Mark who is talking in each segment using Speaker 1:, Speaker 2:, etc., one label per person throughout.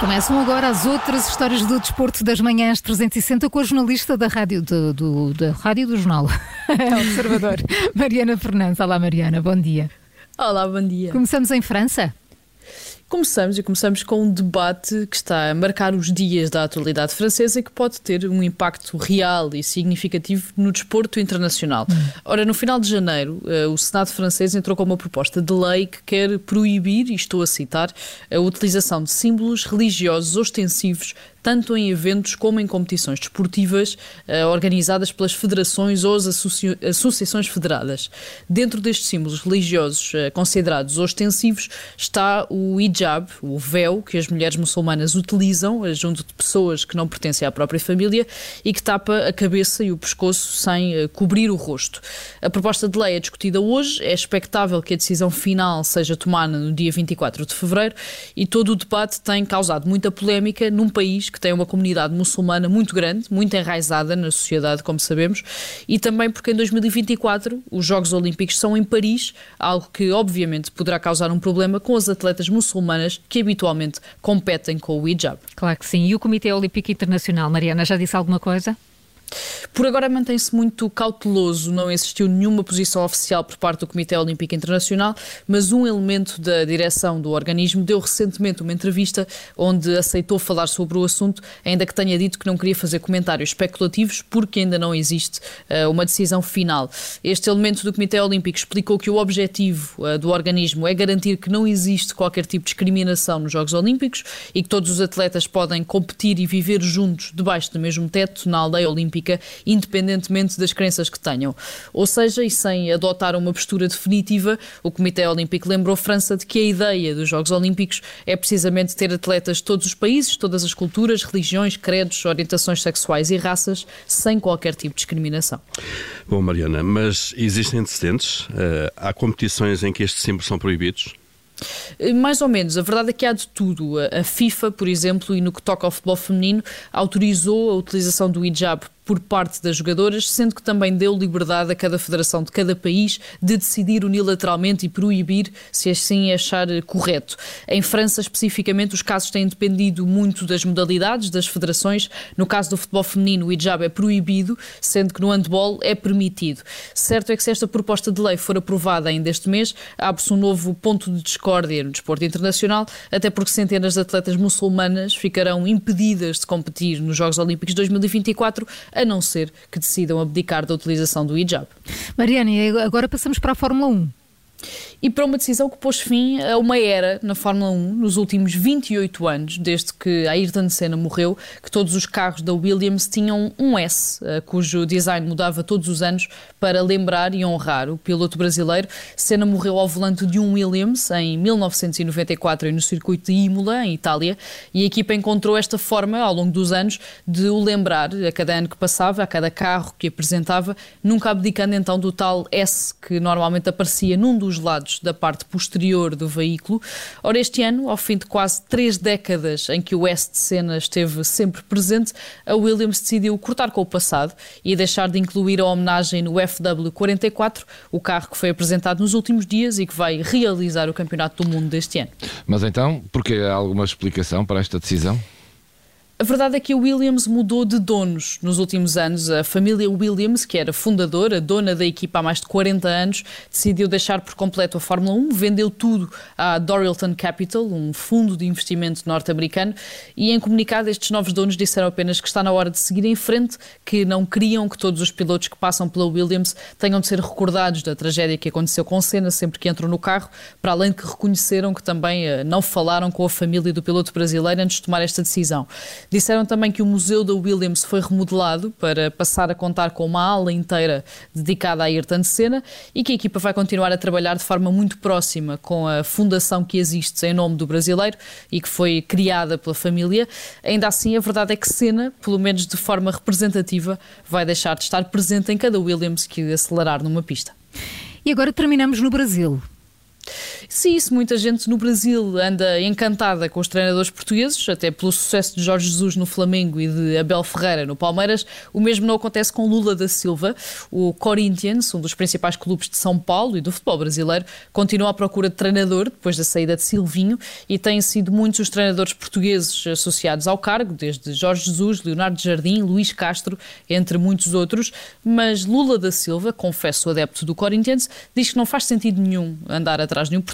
Speaker 1: Começam agora as outras histórias do desporto das manhãs 360 com a jornalista da rádio do, do da rádio do jornal Observador, Mariana Fernandes. Olá Mariana, bom dia.
Speaker 2: Olá, bom dia.
Speaker 1: Começamos em França.
Speaker 2: Começamos e começamos com um debate que está a marcar os dias da atualidade francesa e que pode ter um impacto real e significativo no desporto internacional. Hum. Ora, no final de janeiro, eh, o Senado francês entrou com uma proposta de lei que quer proibir, e estou a citar, a utilização de símbolos religiosos ostensivos tanto em eventos como em competições desportivas uh, organizadas pelas federações ou as associa associações federadas. Dentro destes símbolos religiosos uh, considerados ostensivos está o hijab, o véu que as mulheres muçulmanas utilizam uh, junto de pessoas que não pertencem à própria família e que tapa a cabeça e o pescoço sem cobrir o rosto. A proposta de lei é discutida hoje, é expectável que a decisão final seja tomada no dia 24 de fevereiro e todo o debate tem causado muita polémica num país que tem uma comunidade muçulmana muito grande, muito enraizada na sociedade, como sabemos, e também porque em 2024 os Jogos Olímpicos são em Paris, algo que obviamente poderá causar um problema com as atletas muçulmanas que habitualmente competem com o hijab.
Speaker 1: Claro que sim. E o Comitê Olímpico Internacional, Mariana, já disse alguma coisa?
Speaker 2: Por agora mantém-se muito cauteloso, não existiu nenhuma posição oficial por parte do Comitê Olímpico Internacional, mas um elemento da direção do organismo deu recentemente uma entrevista onde aceitou falar sobre o assunto, ainda que tenha dito que não queria fazer comentários especulativos porque ainda não existe uh, uma decisão final. Este elemento do Comitê Olímpico explicou que o objetivo uh, do organismo é garantir que não existe qualquer tipo de discriminação nos Jogos Olímpicos e que todos os atletas podem competir e viver juntos debaixo do mesmo teto na aldeia olímpica olímpica, independentemente das crenças que tenham. Ou seja, e sem adotar uma postura definitiva, o Comitê Olímpico lembrou França de que a ideia dos Jogos Olímpicos é precisamente ter atletas de todos os países, todas as culturas, religiões, credos, orientações sexuais e raças, sem qualquer tipo de discriminação.
Speaker 3: Bom, Mariana, mas existem antecedentes? Uh, há competições em que estes símbolos são proibidos?
Speaker 2: Eh, mais ou menos, a verdade é que há de tudo. A FIFA, por exemplo, e no que toca ao futebol feminino, autorizou a utilização do hijab por parte das jogadoras, sendo que também deu liberdade a cada federação de cada país de decidir unilateralmente e proibir se assim achar correto. Em França, especificamente, os casos têm dependido muito das modalidades das federações. No caso do futebol feminino, o hijab é proibido, sendo que no handball é permitido. Certo é que se esta proposta de lei for aprovada ainda este mês, abre-se um novo ponto de discórdia no desporto internacional, até porque centenas de atletas muçulmanas ficarão impedidas de competir nos Jogos Olímpicos 2024 a não ser que decidam abdicar da utilização do hijab.
Speaker 1: Mariana, agora passamos para a Fórmula 1
Speaker 2: e para uma decisão que pôs fim a uma era na Fórmula 1 nos últimos 28 anos, desde que Ayrton Senna morreu, que todos os carros da Williams tinham um S, eh, cujo design mudava todos os anos para lembrar e honrar o piloto brasileiro. Senna morreu ao volante de um Williams em 1994 no circuito de Imola, em Itália, e a equipa encontrou esta forma ao longo dos anos de o lembrar a cada ano que passava, a cada carro que apresentava, nunca abdicando então do tal S que normalmente aparecia num dos lados da parte posterior do veículo. Ora, este ano, ao fim de quase três décadas em que o S de Senna esteve sempre presente, a Williams decidiu cortar com o passado e deixar de incluir a homenagem no FW44, o carro que foi apresentado nos últimos dias e que vai realizar o Campeonato do Mundo deste ano.
Speaker 4: Mas então, porque há alguma explicação para esta decisão?
Speaker 2: A verdade é que a Williams mudou de donos nos últimos anos. A família Williams, que era fundadora, dona da equipa há mais de 40 anos, decidiu deixar por completo a Fórmula 1, vendeu tudo à Dorilton Capital, um fundo de investimento norte-americano, e em comunicado estes novos donos disseram apenas que está na hora de seguir em frente, que não queriam que todos os pilotos que passam pela Williams tenham de ser recordados da tragédia que aconteceu com Senna sempre que entram no carro, para além de que reconheceram que também eh, não falaram com a família do piloto brasileiro antes de tomar esta decisão. Disseram também que o Museu da Williams foi remodelado para passar a contar com uma ala inteira dedicada a Ayrton Senna e que a equipa vai continuar a trabalhar de forma muito próxima com a fundação que existe em nome do brasileiro e que foi criada pela família. Ainda assim, a verdade é que Senna, pelo menos de forma representativa, vai deixar de estar presente em cada Williams que acelerar numa pista.
Speaker 1: E agora terminamos no Brasil.
Speaker 2: Se isso, muita gente no Brasil anda encantada com os treinadores portugueses, até pelo sucesso de Jorge Jesus no Flamengo e de Abel Ferreira no Palmeiras, o mesmo não acontece com Lula da Silva. O Corinthians, um dos principais clubes de São Paulo e do futebol brasileiro, continua à procura de treinador depois da saída de Silvinho e têm sido muitos os treinadores portugueses associados ao cargo, desde Jorge Jesus, Leonardo Jardim, Luís Castro, entre muitos outros. Mas Lula da Silva, confesso adepto do Corinthians, diz que não faz sentido nenhum andar atrás de um português.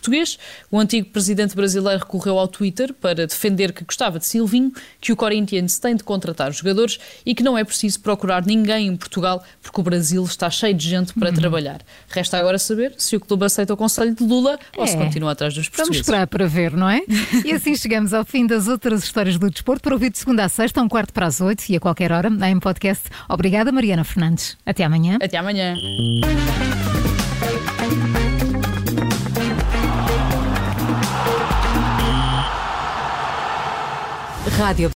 Speaker 2: O antigo presidente brasileiro recorreu ao Twitter para defender que gostava de Silvinho, que o Corinthians tem de contratar os jogadores e que não é preciso procurar ninguém em Portugal porque o Brasil está cheio de gente para uhum. trabalhar. Resta agora saber se o clube aceita o conselho de Lula é. ou se é. continua atrás dos portugueses.
Speaker 1: Vamos esperar para ver, não é? e assim chegamos ao fim das outras histórias do desporto para ouvir de segunda a sexta, um quarto para as oito e a qualquer hora em podcast. Obrigada, Mariana Fernandes. Até amanhã.
Speaker 2: Até amanhã. Rádio